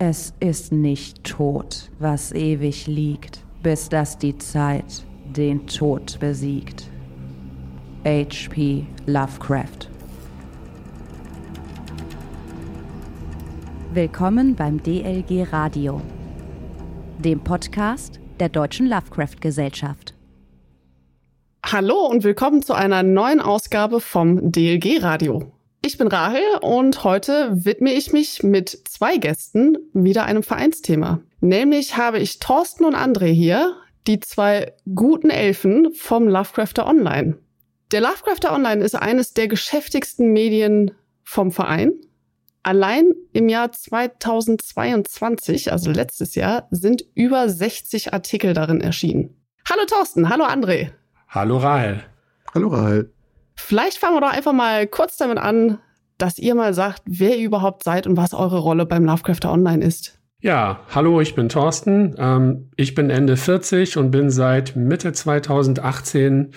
Es ist nicht tot, was ewig liegt, bis dass die Zeit den Tod besiegt. H.P. Lovecraft Willkommen beim DLG Radio, dem Podcast der Deutschen Lovecraft Gesellschaft. Hallo und willkommen zu einer neuen Ausgabe vom DLG Radio. Ich bin Rahel und heute widme ich mich mit zwei Gästen wieder einem Vereinsthema. Nämlich habe ich Thorsten und André hier, die zwei guten Elfen vom Lovecrafter Online. Der Lovecrafter Online ist eines der geschäftigsten Medien vom Verein. Allein im Jahr 2022, also letztes Jahr, sind über 60 Artikel darin erschienen. Hallo Thorsten, hallo André. Hallo Rahel. Hallo Rahel. Vielleicht fangen wir doch einfach mal kurz damit an, dass ihr mal sagt, wer ihr überhaupt seid und was eure Rolle beim Lovecrafter Online ist. Ja, hallo, ich bin Thorsten. Ähm, ich bin Ende 40 und bin seit Mitte 2018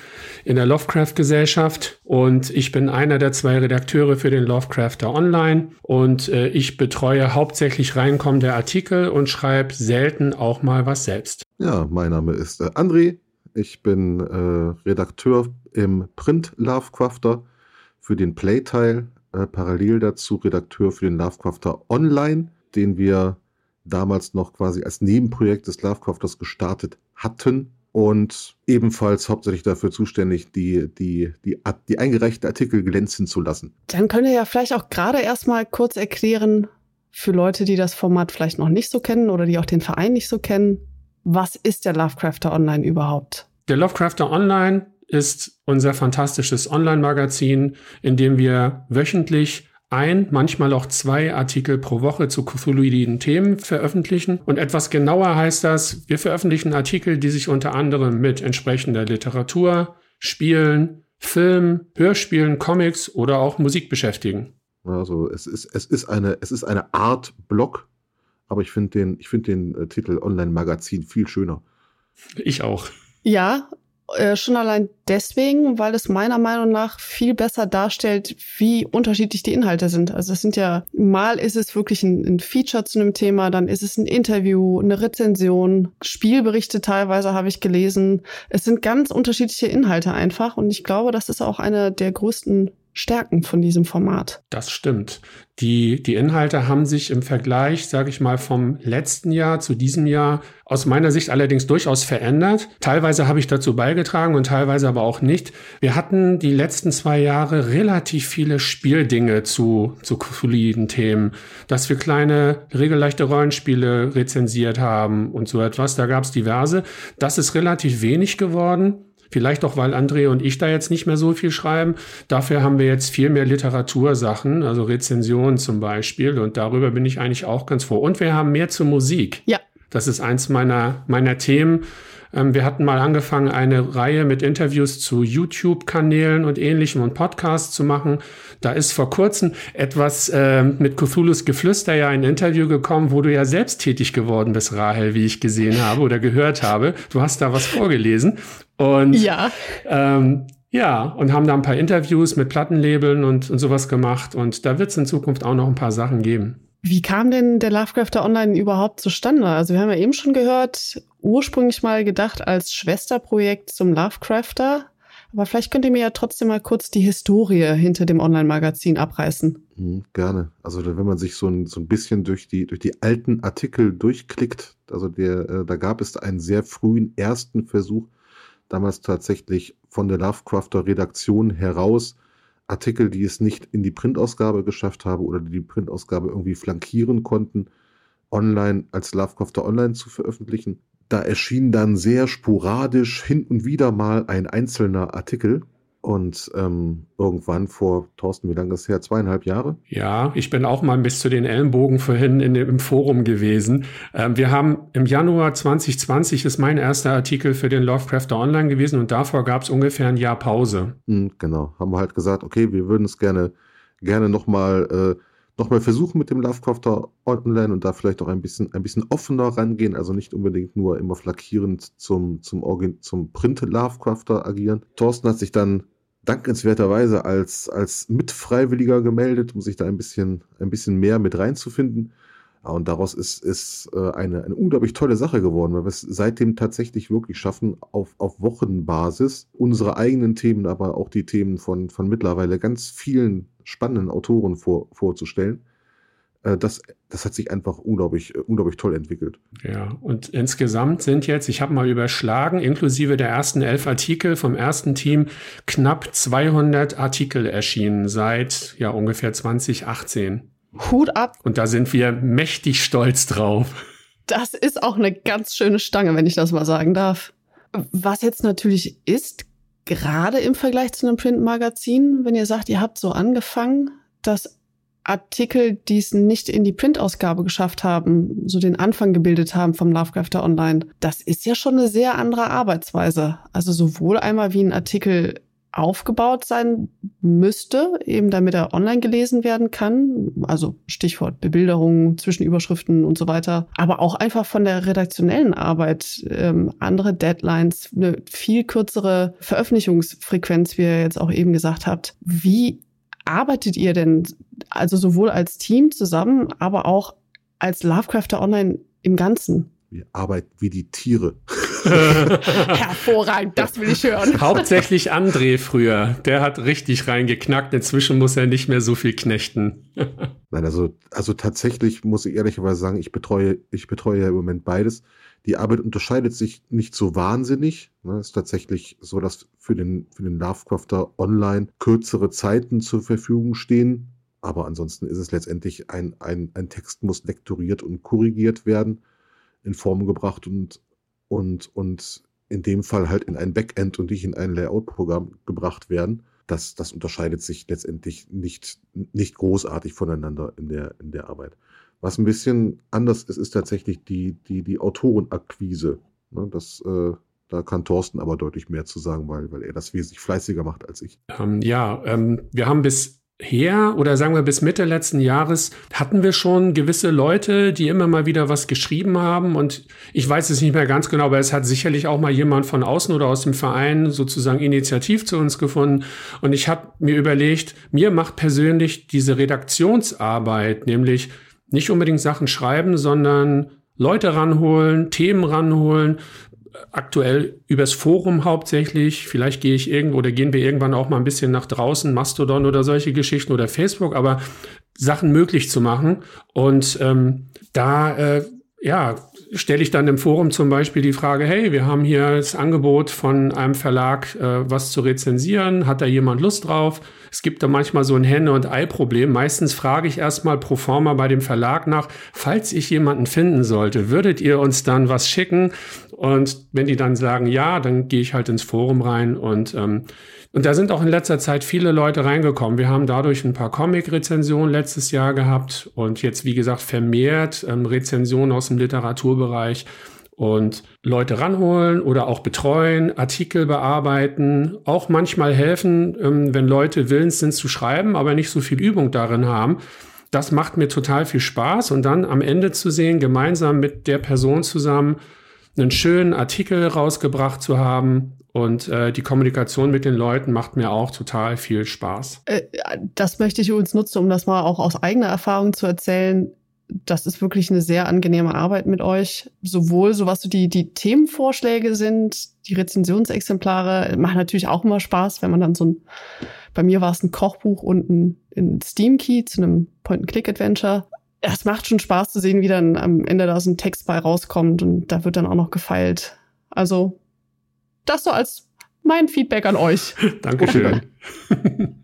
in der Lovecraft-Gesellschaft und ich bin einer der zwei Redakteure für den Lovecrafter Online und äh, ich betreue hauptsächlich reinkommende Artikel und schreibe selten auch mal was selbst. Ja, mein Name ist äh, André. Ich bin äh, Redakteur im Print Lovecrafter für den Playteil, äh, parallel dazu Redakteur für den Lovecrafter Online, den wir damals noch quasi als Nebenprojekt des Lovecrafters gestartet hatten und ebenfalls hauptsächlich dafür zuständig, die, die, die, die eingereichten Artikel glänzen zu lassen. Dann könnt ihr ja vielleicht auch gerade erstmal kurz erklären, für Leute, die das Format vielleicht noch nicht so kennen oder die auch den Verein nicht so kennen, was ist der Lovecrafter Online überhaupt? Der Lovecrafter Online ist unser fantastisches Online-Magazin, in dem wir wöchentlich ein, manchmal auch zwei Artikel pro Woche zu cthulhuiden Themen veröffentlichen. Und etwas genauer heißt das, wir veröffentlichen Artikel, die sich unter anderem mit entsprechender Literatur, Spielen, Film, Hörspielen, Comics oder auch Musik beschäftigen. Also es ist, es ist, eine, es ist eine Art Blog, aber ich finde den, ich find den äh, Titel Online-Magazin viel schöner. Ich auch. Ja, äh, schon allein deswegen, weil es meiner Meinung nach viel besser darstellt, wie unterschiedlich die Inhalte sind. Also es sind ja, mal ist es wirklich ein, ein, Feature zu einem Thema, dann ist es ein Interview, eine Rezension, Spielberichte teilweise habe ich gelesen. Es sind ganz unterschiedliche Inhalte einfach und ich glaube, das ist auch eine der größten Stärken von diesem Format. Das stimmt. Die, die Inhalte haben sich im Vergleich, sage ich mal, vom letzten Jahr zu diesem Jahr aus meiner Sicht allerdings durchaus verändert. Teilweise habe ich dazu beigetragen und teilweise aber auch nicht. Wir hatten die letzten zwei Jahre relativ viele Spieldinge zu, zu soliden Themen, dass wir kleine, regelleichte Rollenspiele rezensiert haben und so etwas. Da gab es diverse. Das ist relativ wenig geworden. Vielleicht auch, weil André und ich da jetzt nicht mehr so viel schreiben. Dafür haben wir jetzt viel mehr Literatursachen, also Rezensionen zum Beispiel. Und darüber bin ich eigentlich auch ganz froh. Und wir haben mehr zur Musik. Ja. Das ist eins meiner, meiner Themen. Ähm, wir hatten mal angefangen, eine Reihe mit Interviews zu YouTube-Kanälen und ähnlichem und Podcasts zu machen. Da ist vor kurzem etwas äh, mit Cthulhu's Geflüster ja ein Interview gekommen, wo du ja selbst tätig geworden bist, Rahel, wie ich gesehen habe oder gehört habe. Du hast da was vorgelesen. Und ja. Ähm, ja, und haben da ein paar Interviews mit Plattenlabeln und, und sowas gemacht. Und da wird es in Zukunft auch noch ein paar Sachen geben. Wie kam denn der Lovecrafter Online überhaupt zustande? Also wir haben ja eben schon gehört, ursprünglich mal gedacht als Schwesterprojekt zum Lovecrafter. Aber vielleicht könnt ihr mir ja trotzdem mal kurz die Historie hinter dem Online-Magazin abreißen. Mhm, gerne. Also wenn man sich so ein, so ein bisschen durch die, durch die alten Artikel durchklickt, also der, äh, da gab es einen sehr frühen ersten Versuch, damals tatsächlich von der Lovecrafter Redaktion heraus Artikel, die es nicht in die Printausgabe geschafft haben oder die die Printausgabe irgendwie flankieren konnten, online als Lovecrafter Online zu veröffentlichen. Da erschien dann sehr sporadisch hin und wieder mal ein einzelner Artikel und ähm, irgendwann vor, Thorsten, wie lange ist es her? Zweieinhalb Jahre? Ja, ich bin auch mal bis zu den Ellenbogen vorhin in im Forum gewesen. Ähm, wir haben im Januar 2020 ist mein erster Artikel für den Lovecrafter Online gewesen und davor gab es ungefähr ein Jahr Pause. Mhm, genau, haben wir halt gesagt, okay, wir würden es gerne, gerne nochmal äh, noch versuchen mit dem Lovecrafter Online und da vielleicht auch ein bisschen, ein bisschen offener rangehen, also nicht unbedingt nur immer flankierend zum, zum, zum Print Lovecrafter agieren. Thorsten hat sich dann dankenswerterweise als, als Mitfreiwilliger gemeldet, um sich da ein bisschen, ein bisschen mehr mit reinzufinden. Und daraus ist, ist äh, eine, eine unglaublich tolle Sache geworden, weil wir es seitdem tatsächlich wirklich schaffen, auf, auf Wochenbasis unsere eigenen Themen, aber auch die Themen von, von mittlerweile ganz vielen spannenden Autoren vor, vorzustellen. Äh, das, das hat sich einfach unglaublich, äh, unglaublich toll entwickelt. Ja, und insgesamt sind jetzt, ich habe mal überschlagen, inklusive der ersten elf Artikel vom ersten Team, knapp 200 Artikel erschienen seit ja ungefähr 2018. Hut ab. Und da sind wir mächtig stolz drauf. Das ist auch eine ganz schöne Stange, wenn ich das mal sagen darf. Was jetzt natürlich ist, gerade im Vergleich zu einem Printmagazin, wenn ihr sagt, ihr habt so angefangen, dass Artikel, die es nicht in die Printausgabe geschafft haben, so den Anfang gebildet haben vom Lovecrafter Online, das ist ja schon eine sehr andere Arbeitsweise. Also sowohl einmal wie ein Artikel aufgebaut sein müsste, eben damit er online gelesen werden kann. Also Stichwort Bebilderung, Zwischenüberschriften und so weiter. Aber auch einfach von der redaktionellen Arbeit, ähm, andere Deadlines, eine viel kürzere Veröffentlichungsfrequenz, wie ihr jetzt auch eben gesagt habt. Wie arbeitet ihr denn also sowohl als Team zusammen, aber auch als Lovecrafter Online im Ganzen? Wir arbeiten wie die Tiere. Hervorragend, das will ich hören. Hauptsächlich André früher. Der hat richtig reingeknackt. Inzwischen muss er nicht mehr so viel knechten. Nein, also, also tatsächlich muss ich ehrlicherweise sagen, ich betreue, ich betreue ja im Moment beides. Die Arbeit unterscheidet sich nicht so wahnsinnig. Es ne, ist tatsächlich so, dass für den, für den Lovecrafter online kürzere Zeiten zur Verfügung stehen. Aber ansonsten ist es letztendlich ein, ein, ein Text muss lektoriert und korrigiert werden, in Form gebracht und, und, und in dem Fall halt in ein Backend und nicht in ein Layout-Programm gebracht werden. Das, das unterscheidet sich letztendlich nicht, nicht großartig voneinander in der, in der Arbeit. Was ein bisschen anders ist, ist tatsächlich die, die, die Autorenakquise. Ne, das, äh, da kann Thorsten aber deutlich mehr zu sagen, weil, weil er das wesentlich fleißiger macht als ich. Ähm, ja, ähm, wir haben bis her oder sagen wir bis Mitte letzten Jahres hatten wir schon gewisse Leute, die immer mal wieder was geschrieben haben und ich weiß es nicht mehr ganz genau, aber es hat sicherlich auch mal jemand von außen oder aus dem Verein sozusagen initiativ zu uns gefunden. Und ich habe mir überlegt, mir macht persönlich diese Redaktionsarbeit, nämlich nicht unbedingt Sachen schreiben, sondern Leute ranholen, Themen ranholen, aktuell übers Forum hauptsächlich. Vielleicht gehe ich irgendwo oder gehen wir irgendwann auch mal ein bisschen nach draußen, Mastodon oder solche Geschichten oder Facebook, aber Sachen möglich zu machen. Und ähm, da äh, ja, stelle ich dann im Forum zum Beispiel die Frage, hey, wir haben hier das Angebot von einem Verlag, äh, was zu rezensieren. Hat da jemand Lust drauf? Es gibt da manchmal so ein Henne- und Ei-Problem. Meistens frage ich erstmal pro forma bei dem Verlag nach, falls ich jemanden finden sollte, würdet ihr uns dann was schicken? Und wenn die dann sagen ja, dann gehe ich halt ins Forum rein und ähm, und da sind auch in letzter Zeit viele Leute reingekommen. Wir haben dadurch ein paar Comic-Rezensionen letztes Jahr gehabt und jetzt, wie gesagt, vermehrt ähm, Rezensionen aus dem Literaturbereich und Leute ranholen oder auch betreuen, Artikel bearbeiten, auch manchmal helfen, ähm, wenn Leute willens sind zu schreiben, aber nicht so viel Übung darin haben. Das macht mir total viel Spaß und dann am Ende zu sehen, gemeinsam mit der Person zusammen einen schönen Artikel rausgebracht zu haben, und äh, die Kommunikation mit den Leuten macht mir auch total viel Spaß. Äh, das möchte ich übrigens nutzen, um das mal auch aus eigener Erfahrung zu erzählen das ist wirklich eine sehr angenehme Arbeit mit euch. Sowohl so was so die, die Themenvorschläge sind, die Rezensionsexemplare, macht natürlich auch immer Spaß, wenn man dann so ein, bei mir war es ein Kochbuch und ein, ein Steam-Key zu einem Point-and-Click-Adventure. Es macht schon Spaß zu sehen, wie dann am Ende da so ein Text bei rauskommt und da wird dann auch noch gefeilt. Also, das so als mein Feedback an euch. Dankeschön.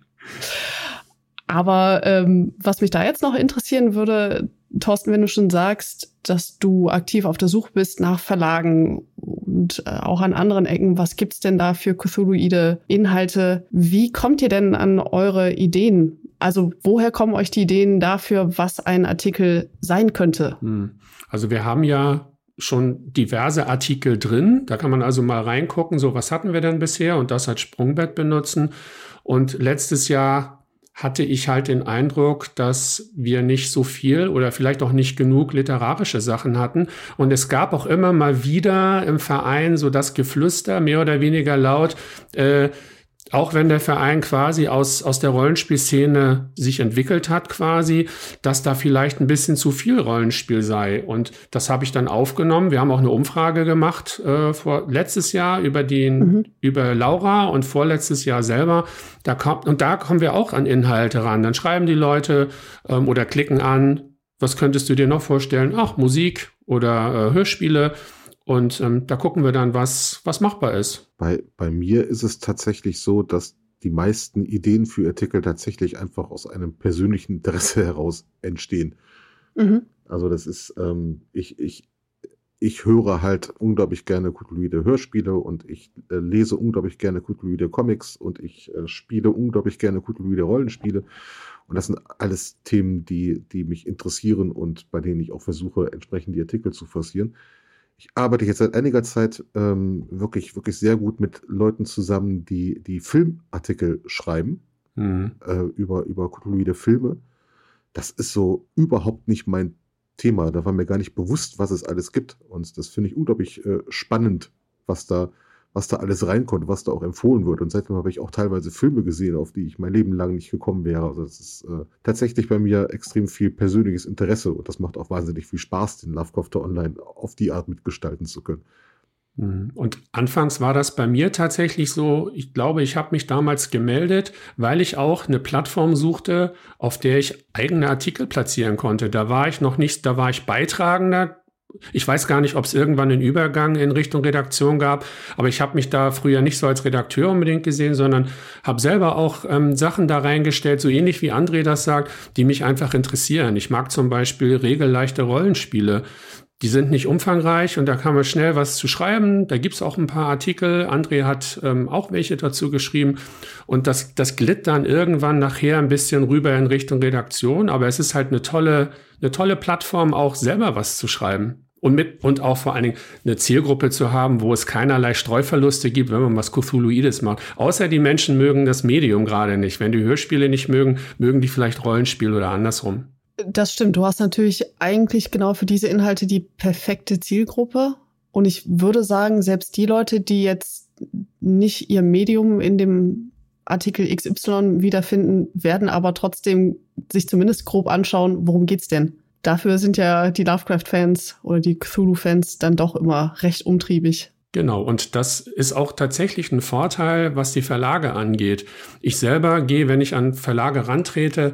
Aber ähm, was mich da jetzt noch interessieren würde, Thorsten, wenn du schon sagst, dass du aktiv auf der Suche bist nach Verlagen und äh, auch an anderen Ecken, was gibt's denn da für Cthulhuide Inhalte? Wie kommt ihr denn an eure Ideen? Also woher kommen euch die Ideen dafür, was ein Artikel sein könnte? Hm. Also wir haben ja schon diverse Artikel drin. Da kann man also mal reingucken, so was hatten wir denn bisher und das als Sprungbett benutzen. Und letztes Jahr hatte ich halt den Eindruck, dass wir nicht so viel oder vielleicht auch nicht genug literarische Sachen hatten. Und es gab auch immer mal wieder im Verein so das Geflüster, mehr oder weniger laut, äh, auch wenn der Verein quasi aus, aus der Rollenspielszene sich entwickelt hat, quasi, dass da vielleicht ein bisschen zu viel Rollenspiel sei. Und das habe ich dann aufgenommen. Wir haben auch eine Umfrage gemacht äh, vor letztes Jahr über den, mhm. über Laura und vorletztes Jahr selber. Da kommt, und da kommen wir auch an Inhalte ran. Dann schreiben die Leute ähm, oder klicken an, was könntest du dir noch vorstellen? Ach, Musik oder äh, Hörspiele. Und ähm, da gucken wir dann, was, was machbar ist. Bei, bei mir ist es tatsächlich so, dass die meisten Ideen für Artikel tatsächlich einfach aus einem persönlichen Interesse heraus entstehen. Mhm. Also das ist, ähm, ich, ich, ich höre halt unglaublich gerne Cthulhuide Hörspiele und ich äh, lese unglaublich gerne Cthulhuide Comics und ich äh, spiele unglaublich gerne Cthulhuide Rollenspiele. Und das sind alles Themen, die, die mich interessieren und bei denen ich auch versuche, entsprechend die Artikel zu forcieren ich arbeite jetzt seit einiger Zeit ähm, wirklich, wirklich sehr gut mit Leuten zusammen, die, die Filmartikel schreiben mhm. äh, über, über kulturelle Filme. Das ist so überhaupt nicht mein Thema. Da war mir gar nicht bewusst, was es alles gibt. Und das finde ich unglaublich äh, spannend, was da, was da alles reinkommt, was da auch empfohlen wird. Und seitdem habe ich auch teilweise Filme gesehen, auf die ich mein Leben lang nicht gekommen wäre. Also das ist äh, tatsächlich bei mir extrem viel persönliches Interesse und das macht auch wahnsinnig viel Spaß, den Lovecraft Online auf die Art mitgestalten zu können. Mhm. Und anfangs war das bei mir tatsächlich so, ich glaube, ich habe mich damals gemeldet, weil ich auch eine Plattform suchte, auf der ich eigene Artikel platzieren konnte. Da war ich noch nicht, da war ich Beitragender, ich weiß gar nicht, ob es irgendwann einen Übergang in Richtung Redaktion gab, aber ich habe mich da früher nicht so als Redakteur unbedingt gesehen, sondern habe selber auch ähm, Sachen da reingestellt, so ähnlich wie André das sagt, die mich einfach interessieren. Ich mag zum Beispiel regelleichte Rollenspiele. Die sind nicht umfangreich und da kann man schnell was zu schreiben. Da gibt's auch ein paar Artikel. André hat ähm, auch welche dazu geschrieben. Und das, das glitt dann irgendwann nachher ein bisschen rüber in Richtung Redaktion. Aber es ist halt eine tolle, eine tolle Plattform, auch selber was zu schreiben und mit und auch vor allen Dingen eine Zielgruppe zu haben, wo es keinerlei Streuverluste gibt, wenn man was Cthulhuides macht. Außer die Menschen mögen das Medium gerade nicht. Wenn die Hörspiele nicht mögen, mögen die vielleicht Rollenspiel oder andersrum. Das stimmt. Du hast natürlich eigentlich genau für diese Inhalte die perfekte Zielgruppe. Und ich würde sagen, selbst die Leute, die jetzt nicht ihr Medium in dem Artikel XY wiederfinden, werden aber trotzdem sich zumindest grob anschauen, worum geht's denn? dafür sind ja die Lovecraft-Fans oder die Cthulhu-Fans dann doch immer recht umtriebig. Genau, und das ist auch tatsächlich ein Vorteil, was die Verlage angeht. Ich selber gehe, wenn ich an Verlage rantrete,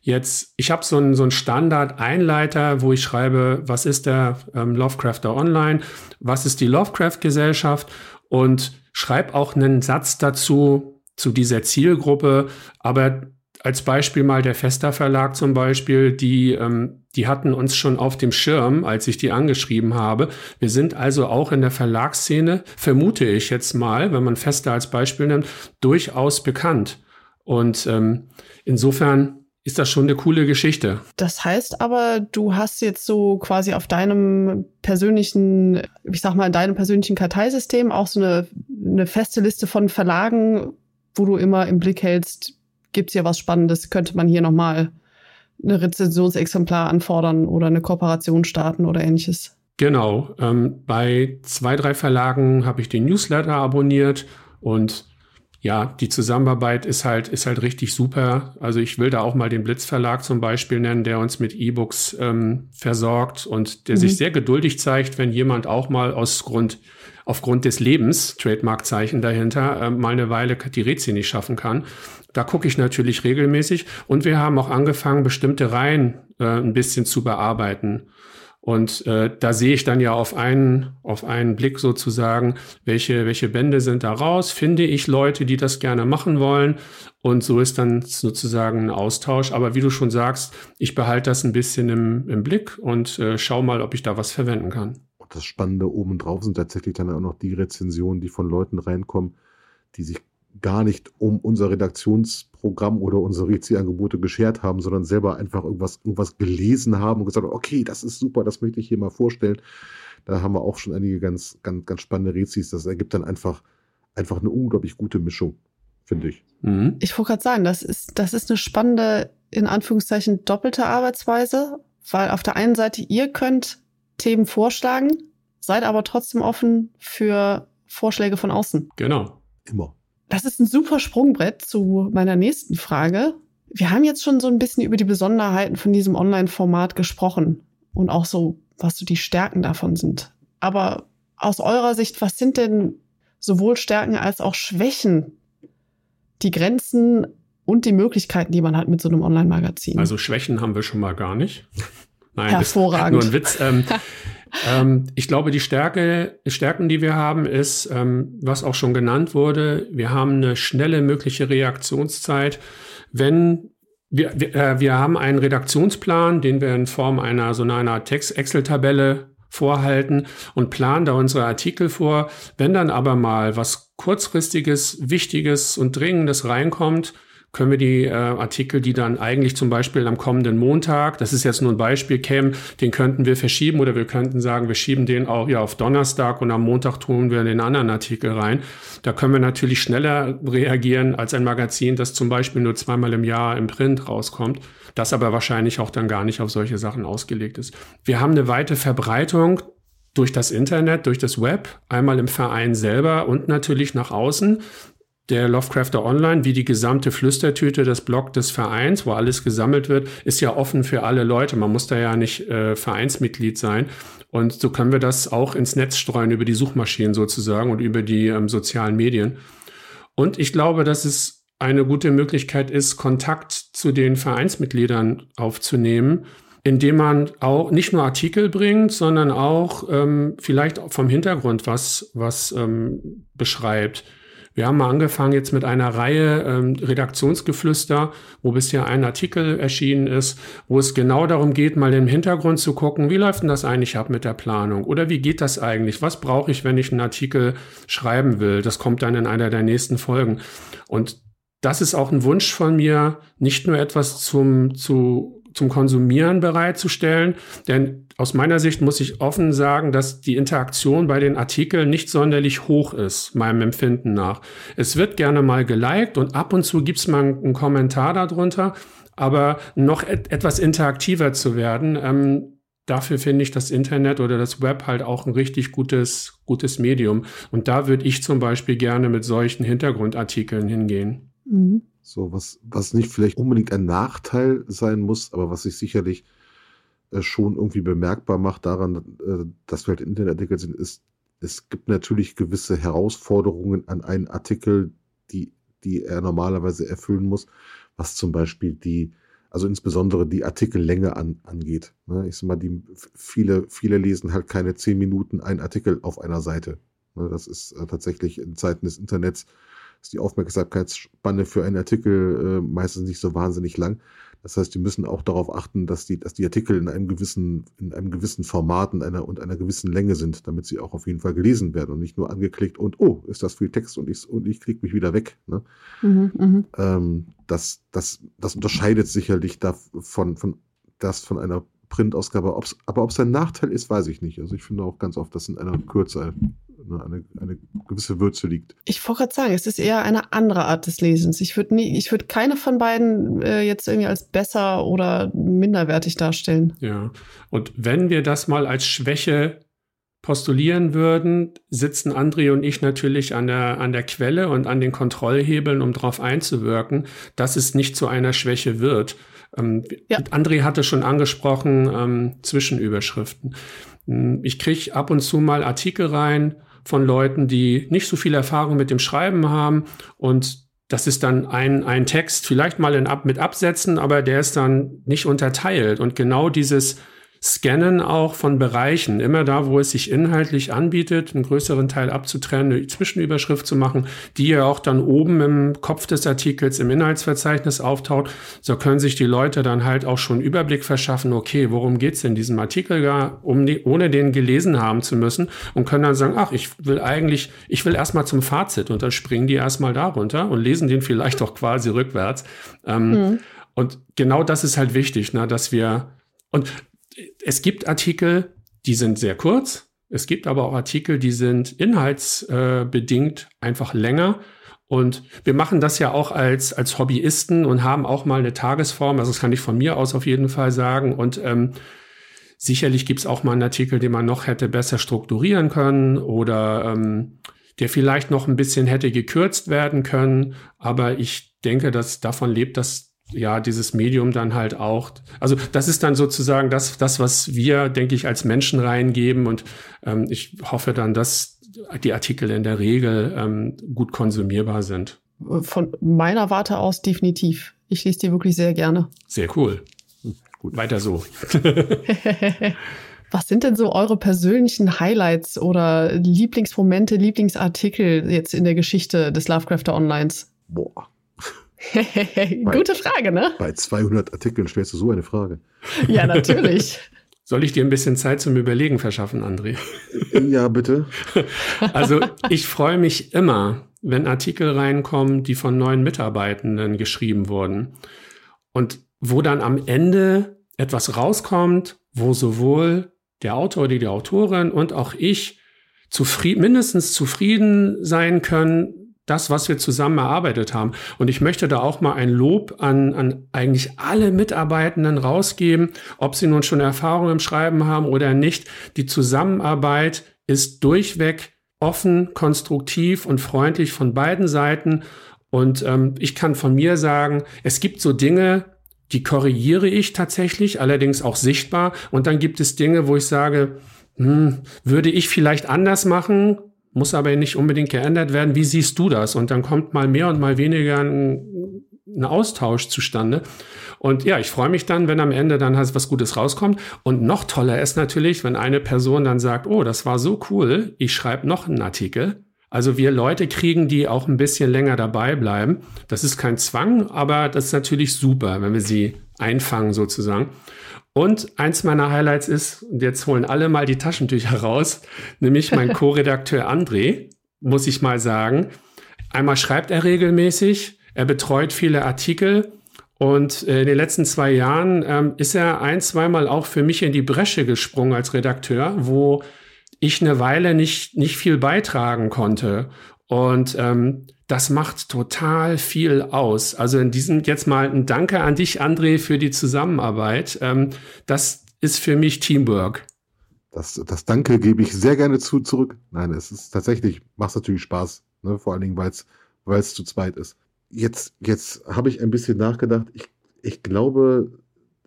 jetzt, ich habe so einen, so Standard-Einleiter, wo ich schreibe, was ist der ähm, Lovecrafter Online, was ist die Lovecraft-Gesellschaft und schreibe auch einen Satz dazu, zu dieser Zielgruppe, aber als Beispiel mal der Fester Verlag zum Beispiel, die, ähm, die hatten uns schon auf dem Schirm, als ich die angeschrieben habe. Wir sind also auch in der Verlagsszene, vermute ich jetzt mal, wenn man Fester als Beispiel nimmt, durchaus bekannt. Und ähm, insofern ist das schon eine coole Geschichte. Das heißt aber, du hast jetzt so quasi auf deinem persönlichen, ich sag mal, in deinem persönlichen Karteisystem auch so eine, eine feste Liste von Verlagen, wo du immer im Blick hältst, gibt es hier was Spannendes, könnte man hier nochmal eine Rezensionsexemplar anfordern oder eine Kooperation starten oder ähnliches. Genau. Ähm, bei zwei, drei Verlagen habe ich den Newsletter abonniert und ja, die Zusammenarbeit ist halt, ist halt richtig super. Also ich will da auch mal den Blitz Verlag zum Beispiel nennen, der uns mit E-Books ähm, versorgt und der mhm. sich sehr geduldig zeigt, wenn jemand auch mal aus Grund, aufgrund des Lebens, Trademark-Zeichen dahinter, äh, mal eine Weile die Rätsel nicht schaffen kann. Da gucke ich natürlich regelmäßig und wir haben auch angefangen, bestimmte Reihen äh, ein bisschen zu bearbeiten. Und äh, da sehe ich dann ja auf einen, auf einen Blick sozusagen, welche, welche Bände sind da raus, finde ich Leute, die das gerne machen wollen. Und so ist dann sozusagen ein Austausch. Aber wie du schon sagst, ich behalte das ein bisschen im, im Blick und äh, schau mal, ob ich da was verwenden kann. Und das Spannende obendrauf sind tatsächlich dann auch noch die Rezensionen, die von Leuten reinkommen, die sich gar nicht um unser Redaktionsprogramm oder unsere Rezi-Angebote geschert haben, sondern selber einfach irgendwas, irgendwas gelesen haben und gesagt haben, okay, das ist super, das möchte ich hier mal vorstellen. Da haben wir auch schon einige ganz, ganz, ganz spannende Rezis. Das ergibt dann einfach, einfach eine unglaublich gute Mischung, finde ich. Mhm. Ich wollte gerade sagen, das ist, das ist eine spannende, in Anführungszeichen, doppelte Arbeitsweise, weil auf der einen Seite ihr könnt Themen vorschlagen, seid aber trotzdem offen für Vorschläge von außen. Genau. Immer. Das ist ein super Sprungbrett zu meiner nächsten Frage. Wir haben jetzt schon so ein bisschen über die Besonderheiten von diesem Online-Format gesprochen und auch so, was so die Stärken davon sind. Aber aus eurer Sicht, was sind denn sowohl Stärken als auch Schwächen, die Grenzen und die Möglichkeiten, die man hat mit so einem Online-Magazin? Also Schwächen haben wir schon mal gar nicht. Nein, Hervorragend. nur ein Witz. Ähm, ähm, ich glaube, die Stärke, Stärken, die wir haben, ist, ähm, was auch schon genannt wurde, wir haben eine schnelle mögliche Reaktionszeit. Wenn wir, wir, äh, wir haben einen Redaktionsplan, den wir in Form einer so einer Text-Excel-Tabelle vorhalten und planen da unsere Artikel vor. Wenn dann aber mal was kurzfristiges, wichtiges und dringendes reinkommt, können wir die äh, Artikel, die dann eigentlich zum Beispiel am kommenden Montag, das ist jetzt nur ein Beispiel, kämen, den könnten wir verschieben oder wir könnten sagen, wir schieben den auch ja auf Donnerstag und am Montag tun wir den anderen Artikel rein. Da können wir natürlich schneller reagieren als ein Magazin, das zum Beispiel nur zweimal im Jahr im Print rauskommt, das aber wahrscheinlich auch dann gar nicht auf solche Sachen ausgelegt ist. Wir haben eine weite Verbreitung durch das Internet, durch das Web, einmal im Verein selber und natürlich nach außen der Lovecrafter Online, wie die gesamte Flüstertüte, das Blog des Vereins, wo alles gesammelt wird, ist ja offen für alle Leute. Man muss da ja nicht äh, Vereinsmitglied sein. Und so können wir das auch ins Netz streuen über die Suchmaschinen sozusagen und über die ähm, sozialen Medien. Und ich glaube, dass es eine gute Möglichkeit ist, Kontakt zu den Vereinsmitgliedern aufzunehmen, indem man auch nicht nur Artikel bringt, sondern auch ähm, vielleicht vom Hintergrund was, was ähm, beschreibt. Wir haben mal angefangen jetzt mit einer Reihe ähm, Redaktionsgeflüster, wo bisher ein Artikel erschienen ist, wo es genau darum geht, mal im Hintergrund zu gucken, wie läuft denn das eigentlich ab mit der Planung? Oder wie geht das eigentlich? Was brauche ich, wenn ich einen Artikel schreiben will? Das kommt dann in einer der nächsten Folgen. Und das ist auch ein Wunsch von mir, nicht nur etwas zum, zu zum Konsumieren bereitzustellen. Denn aus meiner Sicht muss ich offen sagen, dass die Interaktion bei den Artikeln nicht sonderlich hoch ist, meinem Empfinden nach. Es wird gerne mal geliked und ab und zu gibt es mal einen Kommentar darunter, aber noch et etwas interaktiver zu werden, ähm, dafür finde ich das Internet oder das Web halt auch ein richtig gutes, gutes Medium. Und da würde ich zum Beispiel gerne mit solchen Hintergrundartikeln hingehen. Mhm. So, was, was nicht vielleicht unbedingt ein Nachteil sein muss, aber was sich sicherlich äh, schon irgendwie bemerkbar macht daran, äh, dass wir halt Internetartikel sind, ist, es gibt natürlich gewisse Herausforderungen an einen Artikel, die, die er normalerweise erfüllen muss, was zum Beispiel die, also insbesondere die Artikellänge an, angeht. Ne? Ich sag mal, die, viele, viele lesen halt keine zehn Minuten einen Artikel auf einer Seite. Ne? Das ist äh, tatsächlich in Zeiten des Internets ist die Aufmerksamkeitsspanne für einen Artikel äh, meistens nicht so wahnsinnig lang. Das heißt, die müssen auch darauf achten, dass die, dass die Artikel in einem gewissen, in einem gewissen Format und einer, und einer gewissen Länge sind, damit sie auch auf jeden Fall gelesen werden und nicht nur angeklickt und oh, ist das viel Text und ich, und ich klicke mich wieder weg. Ne? Mhm, mhm, ähm, das, das, das unterscheidet sicherlich davon, von, das von einer Printausgabe. Ob's, aber ob es ein Nachteil ist, weiß ich nicht. Also ich finde auch ganz oft, dass in einer Kürze eine, eine, eine gewisse Würze liegt. Ich wollte gerade sagen, es ist eher eine andere Art des Lesens. Ich würde nie, ich würde keine von beiden äh, jetzt irgendwie als besser oder minderwertig darstellen. Ja. Und wenn wir das mal als Schwäche postulieren würden, sitzen André und ich natürlich an der, an der Quelle und an den Kontrollhebeln, um darauf einzuwirken, dass es nicht zu einer Schwäche wird. Ähm, ja. André hatte schon angesprochen, ähm, Zwischenüberschriften. Hm, ich kriege ab und zu mal Artikel rein von Leuten, die nicht so viel Erfahrung mit dem Schreiben haben und das ist dann ein, ein Text, vielleicht mal in, mit Absätzen, aber der ist dann nicht unterteilt. Und genau dieses Scannen auch von Bereichen, immer da, wo es sich inhaltlich anbietet, einen größeren Teil abzutrennen, eine Zwischenüberschrift zu machen, die ja auch dann oben im Kopf des Artikels im Inhaltsverzeichnis auftaucht. So können sich die Leute dann halt auch schon Überblick verschaffen, okay, worum geht's in diesem Artikel gar, um die, ohne den gelesen haben zu müssen und können dann sagen, ach, ich will eigentlich, ich will erstmal zum Fazit und dann springen die erstmal darunter und lesen den vielleicht auch quasi rückwärts. Ähm, mhm. Und genau das ist halt wichtig, ne, dass wir und es gibt Artikel, die sind sehr kurz. Es gibt aber auch Artikel, die sind inhaltsbedingt einfach länger. Und wir machen das ja auch als, als Hobbyisten und haben auch mal eine Tagesform. Also das kann ich von mir aus auf jeden Fall sagen. Und ähm, sicherlich gibt es auch mal einen Artikel, den man noch hätte besser strukturieren können oder ähm, der vielleicht noch ein bisschen hätte gekürzt werden können. Aber ich denke, dass davon lebt das ja, dieses Medium dann halt auch. Also das ist dann sozusagen das, das was wir, denke ich, als Menschen reingeben. Und ähm, ich hoffe dann, dass die Artikel in der Regel ähm, gut konsumierbar sind. Von meiner Warte aus definitiv. Ich lese die wirklich sehr gerne. Sehr cool. Hm, gut. Weiter so. Was sind denn so eure persönlichen Highlights oder Lieblingsmomente, Lieblingsartikel jetzt in der Geschichte des Lovecrafter Onlines? Boah. Gute Frage, ne? Bei 200 Artikeln stellst du so eine Frage. Ja, natürlich. Soll ich dir ein bisschen Zeit zum Überlegen verschaffen, André? Ja, bitte. Also ich freue mich immer, wenn Artikel reinkommen, die von neuen Mitarbeitenden geschrieben wurden. Und wo dann am Ende etwas rauskommt, wo sowohl der Autor oder die Autorin und auch ich zufrieden, mindestens zufrieden sein können, das, was wir zusammen erarbeitet haben. Und ich möchte da auch mal ein Lob an, an eigentlich alle Mitarbeitenden rausgeben, ob sie nun schon Erfahrung im Schreiben haben oder nicht. Die Zusammenarbeit ist durchweg offen, konstruktiv und freundlich von beiden Seiten. Und ähm, ich kann von mir sagen, es gibt so Dinge, die korrigiere ich tatsächlich, allerdings auch sichtbar. Und dann gibt es Dinge, wo ich sage, hm, würde ich vielleicht anders machen, muss aber nicht unbedingt geändert werden. Wie siehst du das? Und dann kommt mal mehr und mal weniger ein, ein Austausch zustande. Und ja, ich freue mich dann, wenn am Ende dann halt was Gutes rauskommt. Und noch toller ist natürlich, wenn eine Person dann sagt, oh, das war so cool, ich schreibe noch einen Artikel. Also wir Leute kriegen, die auch ein bisschen länger dabei bleiben. Das ist kein Zwang, aber das ist natürlich super, wenn wir sie einfangen sozusagen. Und eins meiner Highlights ist, und jetzt holen alle mal die Taschentücher raus, nämlich mein Co-Redakteur André, muss ich mal sagen. Einmal schreibt er regelmäßig, er betreut viele Artikel und äh, in den letzten zwei Jahren ähm, ist er ein, zweimal auch für mich in die Bresche gesprungen als Redakteur, wo ich eine Weile nicht, nicht viel beitragen konnte. Und ähm, das macht total viel aus. Also in diesem jetzt mal ein Danke an dich, André, für die Zusammenarbeit. Ähm, das ist für mich Teamwork. Das, das Danke gebe ich sehr gerne zu, zurück. Nein, es ist tatsächlich, macht natürlich Spaß. Ne? Vor allen Dingen, weil es zu zweit ist. Jetzt, jetzt habe ich ein bisschen nachgedacht. Ich, ich glaube,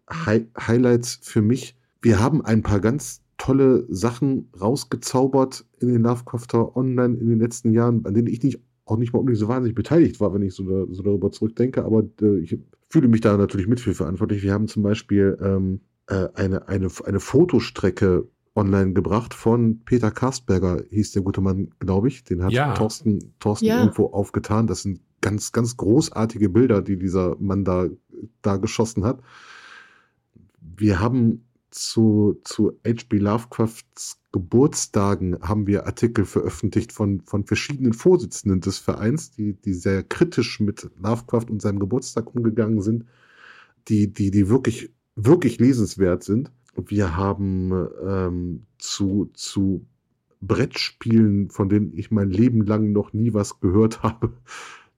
Hi Highlights für mich. Wir haben ein paar ganz tolle Sachen rausgezaubert in den Lovecrafter Online in den letzten Jahren, an denen ich nicht auch nicht mal unbedingt so wahnsinnig beteiligt war, wenn ich so, da, so darüber zurückdenke, aber äh, ich fühle mich da natürlich mit für verantwortlich. Wir haben zum Beispiel ähm, äh, eine, eine, eine Fotostrecke online gebracht von Peter Karstberger, hieß der gute Mann, glaube ich. Den hat ja. Thorsten, Thorsten ja. irgendwo aufgetan. Das sind ganz, ganz großartige Bilder, die dieser Mann da, da geschossen hat. Wir haben zu, zu H.P. Lovecrafts Geburtstagen haben wir Artikel veröffentlicht von, von verschiedenen Vorsitzenden des Vereins, die, die sehr kritisch mit Lovecraft und seinem Geburtstag umgegangen sind, die, die, die wirklich, wirklich lesenswert sind. Wir haben ähm, zu, zu Brettspielen, von denen ich mein Leben lang noch nie was gehört habe,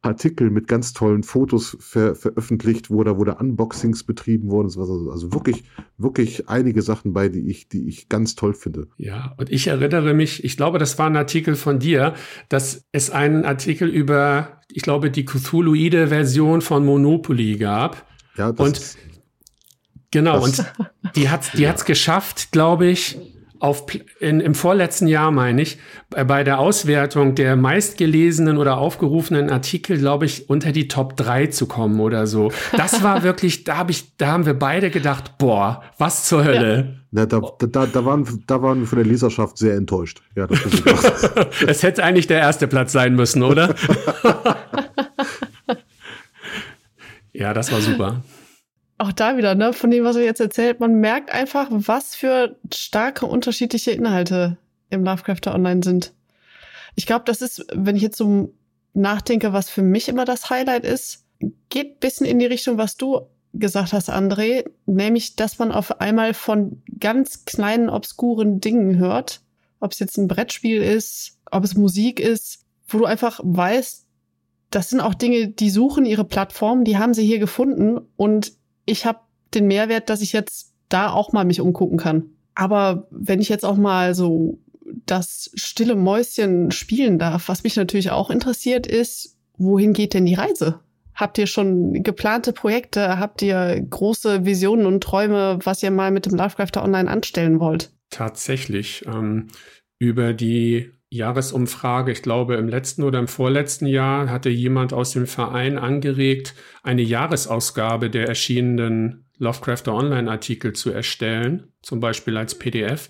Artikel mit ganz tollen Fotos ver veröffentlicht, wo da, da Unboxings betrieben wurden. Also, also wirklich, wirklich einige Sachen bei, die ich, die ich ganz toll finde. Ja, und ich erinnere mich, ich glaube, das war ein Artikel von dir, dass es einen Artikel über, ich glaube, die Cthulhuide Version von Monopoly gab. Ja, das und ist, genau, und die hat die ja. hat's geschafft, glaube ich, auf, in, im vorletzten Jahr, meine ich, bei der Auswertung der meistgelesenen oder aufgerufenen Artikel, glaube ich, unter die Top 3 zu kommen oder so. Das war wirklich, da, hab ich, da haben wir beide gedacht, boah, was zur Hölle. Ja. Ja, da, da, da, waren, da waren wir von der Leserschaft sehr enttäuscht. Ja, das es hätte eigentlich der erste Platz sein müssen, oder? ja, das war super auch da wieder, ne, von dem, was er jetzt erzählt, man merkt einfach, was für starke unterschiedliche Inhalte im Lovecrafter Online sind. Ich glaube, das ist, wenn ich jetzt so nachdenke, was für mich immer das Highlight ist, geht bisschen in die Richtung, was du gesagt hast, André, nämlich, dass man auf einmal von ganz kleinen, obskuren Dingen hört, ob es jetzt ein Brettspiel ist, ob es Musik ist, wo du einfach weißt, das sind auch Dinge, die suchen ihre Plattform, die haben sie hier gefunden und ich habe den Mehrwert, dass ich jetzt da auch mal mich umgucken kann. Aber wenn ich jetzt auch mal so das stille Mäuschen spielen darf. Was mich natürlich auch interessiert ist, wohin geht denn die Reise? Habt ihr schon geplante Projekte? Habt ihr große Visionen und Träume, was ihr mal mit dem Lovecrafter Online anstellen wollt? Tatsächlich. Ähm, über die Jahresumfrage, ich glaube im letzten oder im vorletzten Jahr, hatte jemand aus dem Verein angeregt, eine Jahresausgabe der erschienenen Lovecrafter Online-Artikel zu erstellen, zum Beispiel als PDF.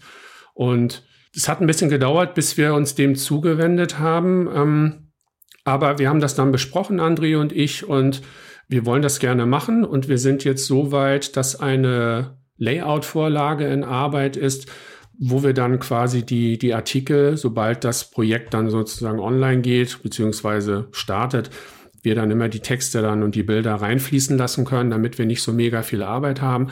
Und es hat ein bisschen gedauert, bis wir uns dem zugewendet haben. Ähm, aber wir haben das dann besprochen, André und ich, und wir wollen das gerne machen. Und wir sind jetzt so weit, dass eine Layout-Vorlage in Arbeit ist, wo wir dann quasi die, die Artikel, sobald das Projekt dann sozusagen online geht, beziehungsweise startet, wir dann immer die Texte dann und die Bilder reinfließen lassen können, damit wir nicht so mega viel Arbeit haben.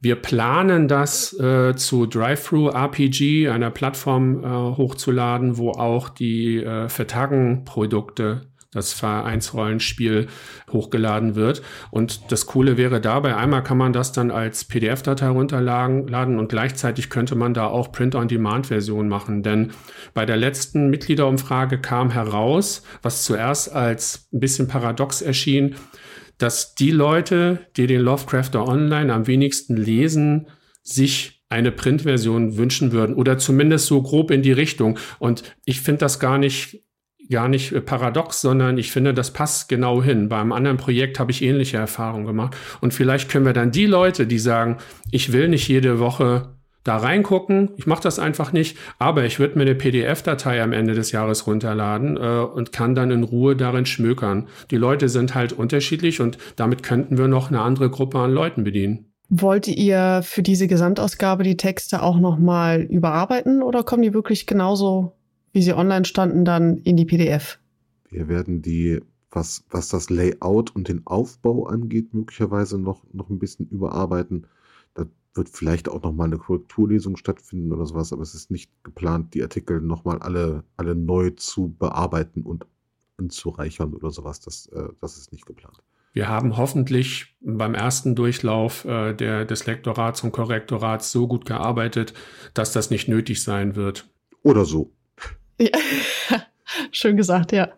Wir planen das äh, zu Drive-Thru-RPG, einer Plattform, äh, hochzuladen, wo auch die äh, Vertagen-Produkte das Vereinsrollenspiel hochgeladen wird. Und das Coole wäre dabei, einmal kann man das dann als PDF-Datei runterladen und gleichzeitig könnte man da auch Print-on-Demand-Version machen. Denn bei der letzten Mitgliederumfrage kam heraus, was zuerst als ein bisschen paradox erschien, dass die Leute, die den Lovecrafter Online am wenigsten lesen, sich eine Printversion wünschen würden oder zumindest so grob in die Richtung. Und ich finde das gar nicht gar nicht paradox, sondern ich finde, das passt genau hin. Bei einem anderen Projekt habe ich ähnliche Erfahrungen gemacht. Und vielleicht können wir dann die Leute, die sagen, ich will nicht jede Woche da reingucken. Ich mache das einfach nicht, aber ich würde mir eine PDF-Datei am Ende des Jahres runterladen äh, und kann dann in Ruhe darin schmökern. Die Leute sind halt unterschiedlich und damit könnten wir noch eine andere Gruppe an Leuten bedienen. Wollt ihr für diese Gesamtausgabe die Texte auch nochmal überarbeiten oder kommen die wirklich genauso, wie sie online standen, dann in die PDF? Wir werden die, was, was das Layout und den Aufbau angeht, möglicherweise noch, noch ein bisschen überarbeiten wird vielleicht auch nochmal eine Korrekturlesung stattfinden oder sowas, aber es ist nicht geplant, die Artikel nochmal alle, alle neu zu bearbeiten und anzureichern oder sowas. Das, äh, das ist nicht geplant. Wir haben hoffentlich beim ersten Durchlauf äh, der, des Lektorats und Korrektorats so gut gearbeitet, dass das nicht nötig sein wird. Oder so. Ja. Schön gesagt, ja.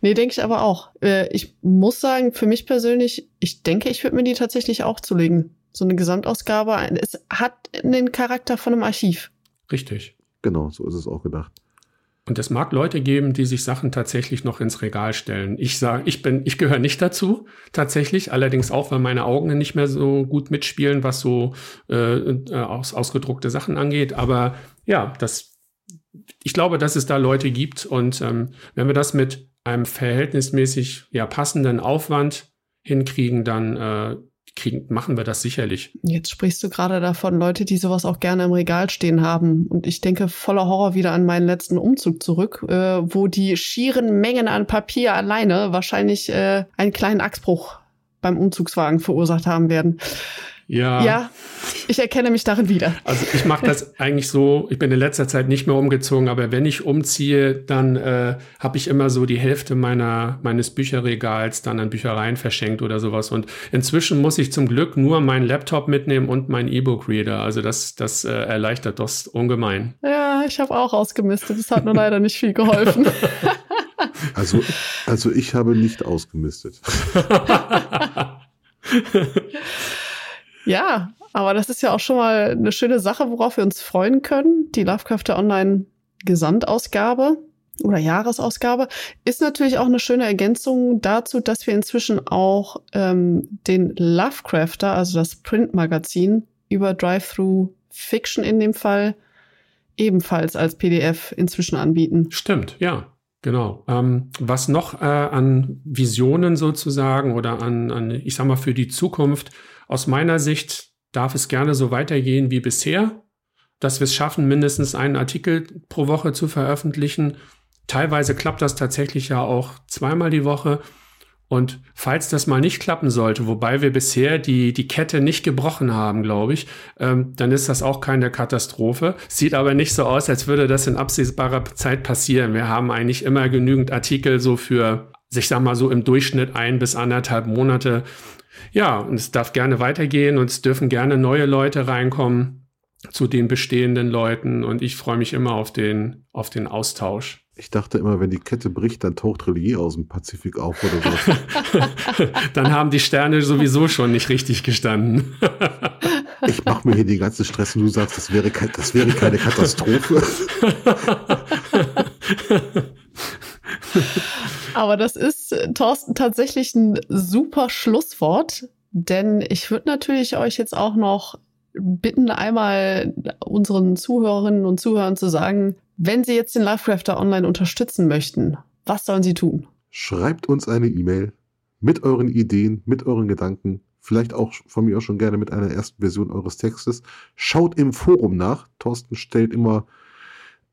Nee, denke ich aber auch. Äh, ich muss sagen, für mich persönlich, ich denke, ich würde mir die tatsächlich auch zulegen so eine Gesamtausgabe. Es hat den Charakter von einem Archiv. Richtig. Genau, so ist es auch gedacht. Und es mag Leute geben, die sich Sachen tatsächlich noch ins Regal stellen. Ich sage, ich bin, ich gehöre nicht dazu, tatsächlich. Allerdings auch, weil meine Augen nicht mehr so gut mitspielen, was so äh, äh aus, ausgedruckte Sachen angeht. Aber ja, das, ich glaube, dass es da Leute gibt. Und ähm, wenn wir das mit einem verhältnismäßig ja passenden Aufwand hinkriegen, dann äh, kriegen, machen wir das sicherlich. Jetzt sprichst du gerade davon, Leute, die sowas auch gerne im Regal stehen haben. Und ich denke voller Horror wieder an meinen letzten Umzug zurück, äh, wo die schieren Mengen an Papier alleine wahrscheinlich äh, einen kleinen Achsbruch beim Umzugswagen verursacht haben werden. Ja. Ja, ich erkenne mich darin wieder. Also ich mache das eigentlich so, ich bin in letzter Zeit nicht mehr umgezogen, aber wenn ich umziehe, dann äh, habe ich immer so die Hälfte meiner, meines Bücherregals dann an Büchereien verschenkt oder sowas. Und inzwischen muss ich zum Glück nur meinen Laptop mitnehmen und meinen E-Book-Reader. Also das, das äh, erleichtert das ungemein. Ja, ich habe auch ausgemistet. Das hat nur leider nicht viel geholfen. Also, also ich habe nicht ausgemistet. Ja, aber das ist ja auch schon mal eine schöne Sache, worauf wir uns freuen können. Die Lovecrafter Online Gesamtausgabe oder Jahresausgabe ist natürlich auch eine schöne Ergänzung dazu, dass wir inzwischen auch ähm, den Lovecrafter, also das Printmagazin über Drive-Thru Fiction in dem Fall, ebenfalls als PDF inzwischen anbieten. Stimmt, ja. Genau. Ähm, was noch äh, an Visionen sozusagen oder an, an, ich sag mal, für die Zukunft aus meiner Sicht darf es gerne so weitergehen wie bisher, dass wir es schaffen, mindestens einen Artikel pro Woche zu veröffentlichen. Teilweise klappt das tatsächlich ja auch zweimal die Woche. Und falls das mal nicht klappen sollte, wobei wir bisher die, die Kette nicht gebrochen haben, glaube ich, ähm, dann ist das auch keine Katastrophe. Sieht aber nicht so aus, als würde das in absehbarer Zeit passieren. Wir haben eigentlich immer genügend Artikel so für, ich sag mal so im Durchschnitt ein bis anderthalb Monate ja, und es darf gerne weitergehen und es dürfen gerne neue Leute reinkommen. zu den bestehenden Leuten und ich freue mich immer auf den, auf den Austausch. Ich dachte immer, wenn die Kette bricht, dann taucht Relier aus dem Pazifik auf oder so. dann haben die Sterne sowieso schon nicht richtig gestanden. ich mache mir hier den ganzen Stress und du sagst, das wäre, kein, das wäre keine Katastrophe. Aber das ist, äh, Thorsten, tatsächlich ein super Schlusswort, denn ich würde natürlich euch jetzt auch noch bitten, einmal unseren Zuhörerinnen und Zuhörern zu sagen, wenn sie jetzt den Livecrafter online unterstützen möchten, was sollen sie tun? Schreibt uns eine E-Mail mit euren Ideen, mit euren Gedanken, vielleicht auch von mir auch schon gerne mit einer ersten Version eures Textes. Schaut im Forum nach. Thorsten stellt immer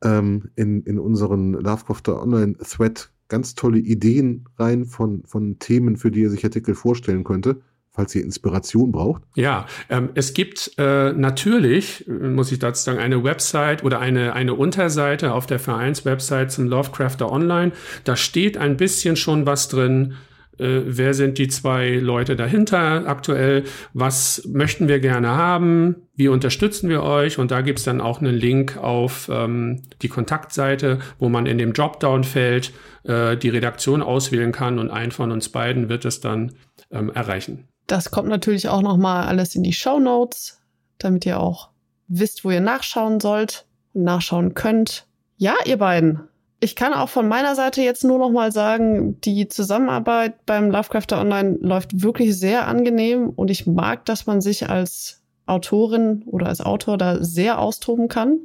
ähm, in, in unseren Lovecrafter Online-Thread ganz tolle Ideen rein von, von Themen, für die er sich Artikel vorstellen könnte falls ihr Inspiration braucht? Ja, ähm, es gibt äh, natürlich, muss ich dazu sagen, eine Website oder eine, eine Unterseite auf der Vereinswebsite zum Lovecrafter Online. Da steht ein bisschen schon was drin. Äh, wer sind die zwei Leute dahinter aktuell? Was möchten wir gerne haben? Wie unterstützen wir euch? Und da gibt's dann auch einen Link auf ähm, die Kontaktseite, wo man in dem Dropdown-Feld äh, die Redaktion auswählen kann und einen von uns beiden wird es dann ähm, erreichen. Das kommt natürlich auch noch mal alles in die Show Notes, damit ihr auch wisst, wo ihr nachschauen sollt und nachschauen könnt. Ja, ihr beiden. Ich kann auch von meiner Seite jetzt nur noch mal sagen, die Zusammenarbeit beim Lovecrafter Online läuft wirklich sehr angenehm und ich mag, dass man sich als Autorin oder als Autor da sehr austoben kann.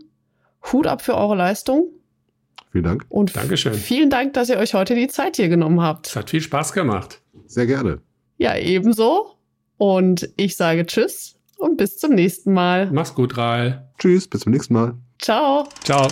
Hut ab für eure Leistung. Vielen Dank. Und Dankeschön. vielen Dank, dass ihr euch heute die Zeit hier genommen habt. Es hat viel Spaß gemacht. Sehr gerne. Ja, ebenso. Und ich sage Tschüss und bis zum nächsten Mal. Mach's gut, Rahl. Tschüss, bis zum nächsten Mal. Ciao. Ciao.